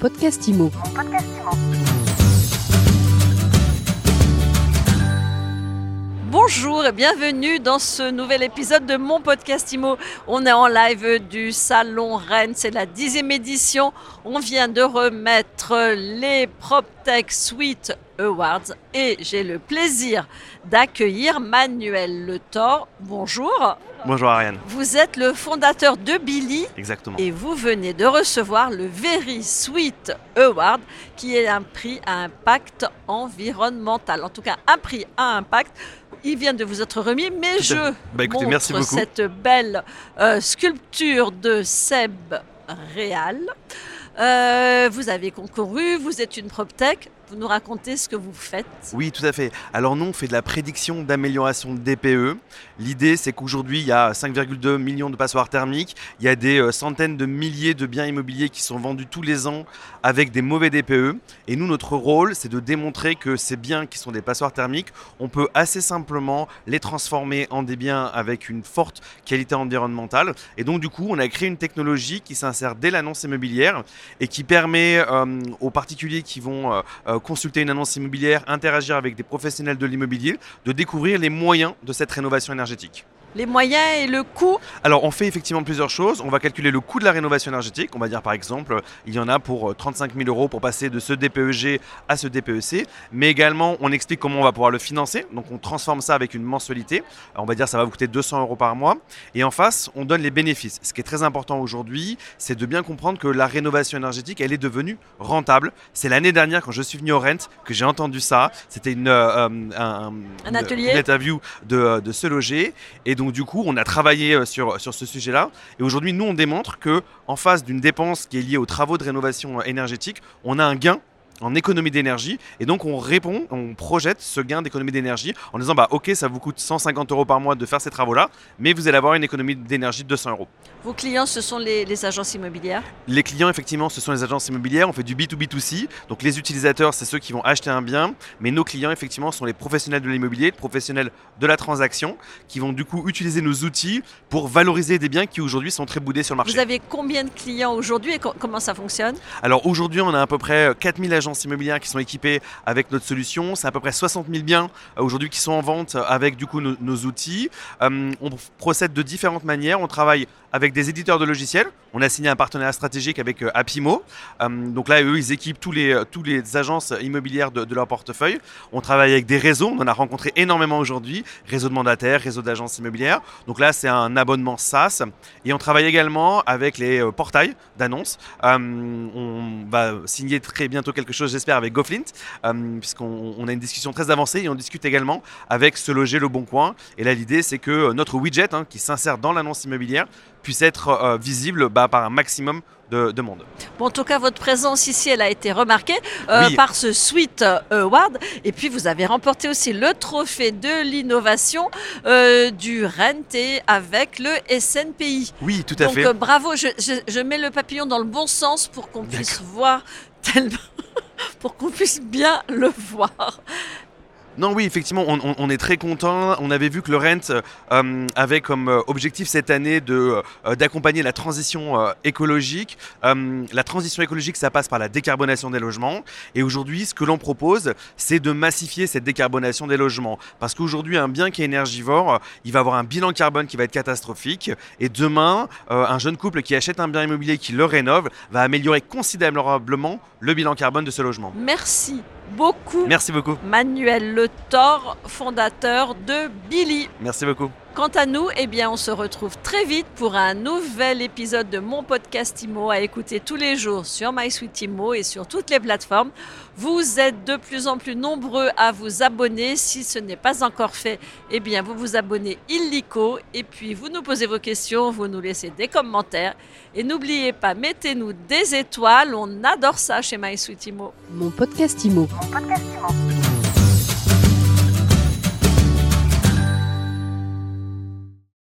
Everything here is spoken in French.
podcast IMO. Bonjour et bienvenue dans ce nouvel épisode de mon podcast IMO. On est en live du Salon Rennes, c'est la dixième édition. On vient de remettre les PropTech Suite Awards et j'ai le plaisir d'accueillir Manuel Le Thor. Bonjour. Bonjour Ariane. Vous êtes le fondateur de Billy Exactement. et vous venez de recevoir le Very Sweet Award qui est un prix à impact environnemental. En tout cas, un prix à impact. Il vient de vous être remis, mais Tout je. Bah, écoutez, montre merci beaucoup. cette belle euh, sculpture de Seb Réal. Euh, vous avez concouru, vous êtes une PropTech. Nous racontez ce que vous faites. Oui, tout à fait. Alors nous, on fait de la prédiction d'amélioration de DPE. L'idée, c'est qu'aujourd'hui, il y a 5,2 millions de passoires thermiques. Il y a des euh, centaines de milliers de biens immobiliers qui sont vendus tous les ans avec des mauvais DPE. Et nous, notre rôle, c'est de démontrer que ces biens qui sont des passoires thermiques, on peut assez simplement les transformer en des biens avec une forte qualité environnementale. Et donc, du coup, on a créé une technologie qui s'insère dès l'annonce immobilière et qui permet euh, aux particuliers qui vont euh, consulter une annonce immobilière, interagir avec des professionnels de l'immobilier, de découvrir les moyens de cette rénovation énergétique. Les moyens et le coût. Alors on fait effectivement plusieurs choses. On va calculer le coût de la rénovation énergétique. On va dire par exemple, il y en a pour euh, 35 000 euros pour passer de ce DPEG à ce DPEC. Mais également, on explique comment on va pouvoir le financer. Donc on transforme ça avec une mensualité. Alors, on va dire ça va vous coûter 200 euros par mois. Et en face, on donne les bénéfices. Ce qui est très important aujourd'hui, c'est de bien comprendre que la rénovation énergétique, elle est devenue rentable. C'est l'année dernière quand je suis venu au Rent que j'ai entendu ça. C'était une, euh, un, Un atelier. une interview de, de se loger. Et donc du coup, on a travaillé euh, sur, ce sujet-là. Et aujourd'hui, nous, on démontre que en face d'une dépense qui est liée aux travaux de rénovation euh, énergétique, on a un gain en économie d'énergie et donc on répond, on projette ce gain d'économie d'énergie en disant bah ok ça vous coûte 150 euros par mois de faire ces travaux là mais vous allez avoir une économie d'énergie de 200 euros. Vos clients, ce sont les, les agences immobilières? Les clients effectivement ce sont les agences immobilières, on fait du B2B2C donc les utilisateurs c'est ceux qui vont acheter un bien mais nos clients effectivement sont les professionnels de l'immobilier, les professionnels de la transaction qui vont du coup utiliser nos outils pour valoriser des biens qui aujourd'hui sont très boudés sur le marché. Vous avez combien de clients aujourd'hui et co- comment ça fonctionne? Alors aujourd'hui, on a à peu près 4000 agences immobilières qui sont équipées avec notre solution. C'est à peu près 60 000 biens euh, aujourd'hui qui sont en vente avec du coup nos, nos outils. Euh, on procède de différentes manières. On travaille avec des éditeurs de logiciels. On a signé un partenariat stratégique avec euh, Apimo. Euh, donc là, eux, ils équipent tous les, tous les agences immobilières de, leur portefeuille. On travaille avec des réseaux. On en a rencontré énormément aujourd'hui. Réseau de mandataires, réseau d'agences immobilières. Donc là, c'est un abonnement SaaS. Et on travaille également avec les euh, portails d'annonces. Euh, on va signer très bientôt quelque chose, j'espère, avec GoFlint, euh, puisqu'on on a une discussion très avancée et on discute également avec Se Loger Le Bon Coin. Et là, l'idée, c'est que euh, notre widget, hein, qui s'insère dans l'annonce immobilière, puisse être euh, visible bah, par un maximum de, de monde. Bon, en tout cas, votre présence ici, elle a été remarquée euh, Oui. par ce Sweet Award. Et puis, vous avez remporté aussi le trophée de l'innovation euh, du Renté avec le SNPI. Oui, tout à Donc, fait. euh, bravo. Je, je- je mets le papillon dans le bon sens pour qu'on puisse voir tellement. pour qu'on puisse bien le voir. Non, oui, effectivement, on, est très content. On avait vu que le Rent euh, avait comme euh, objectif cette année de, euh, d'accompagner la transition euh, écologique. Euh, la transition écologique, ça passe par la décarbonation des logements. Et aujourd'hui, ce que l'on propose, c'est de massifier cette décarbonation des logements. Parce qu'aujourd'hui, un bien qui est énergivore, euh, il va avoir un bilan carbone qui va être catastrophique. Et demain, euh, un jeune couple qui achète un bien immobilier, qui le rénove, va améliorer considérablement le bilan carbone de ce logement. Merci beaucoup. Merci beaucoup. Manuel Le Thor, fondateur de Billy. Merci beaucoup. Quant à nous, eh bien, on se retrouve très vite pour un nouvel épisode de mon podcast IMO à écouter tous les jours sur MySuite IMO et sur toutes les plateformes. Vous êtes de plus en plus nombreux à vous abonner. Si ce n'est pas encore fait, eh bien, vous vous abonnez illico et puis vous nous posez vos questions, vous nous laissez des commentaires. Et n'oubliez pas, mettez-nous des étoiles. On adore ça chez MySuite IMO. Mon podcast IMO. Mon podcast Imo.